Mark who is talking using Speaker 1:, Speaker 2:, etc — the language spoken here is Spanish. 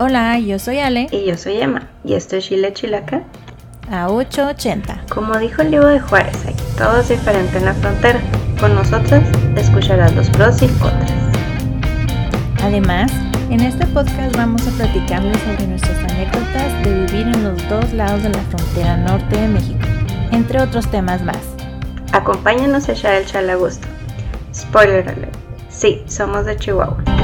Speaker 1: Hola, yo soy Ale.
Speaker 2: Y yo soy Emma. Y esto es Chile Chilaca.
Speaker 1: A 880.
Speaker 2: Como dijo el libro de Juárez, aquí todo es diferente en la frontera. Con nosotras escucharás los pros y contras.
Speaker 1: Además, en este podcast vamos a platicarles sobre nuestras anécdotas de vivir en los dos lados de la frontera norte de México, entre otros temas más.
Speaker 2: Acompáñanos a echar el chal a gusto. Spoiler alert. Sí, somos de Chihuahua.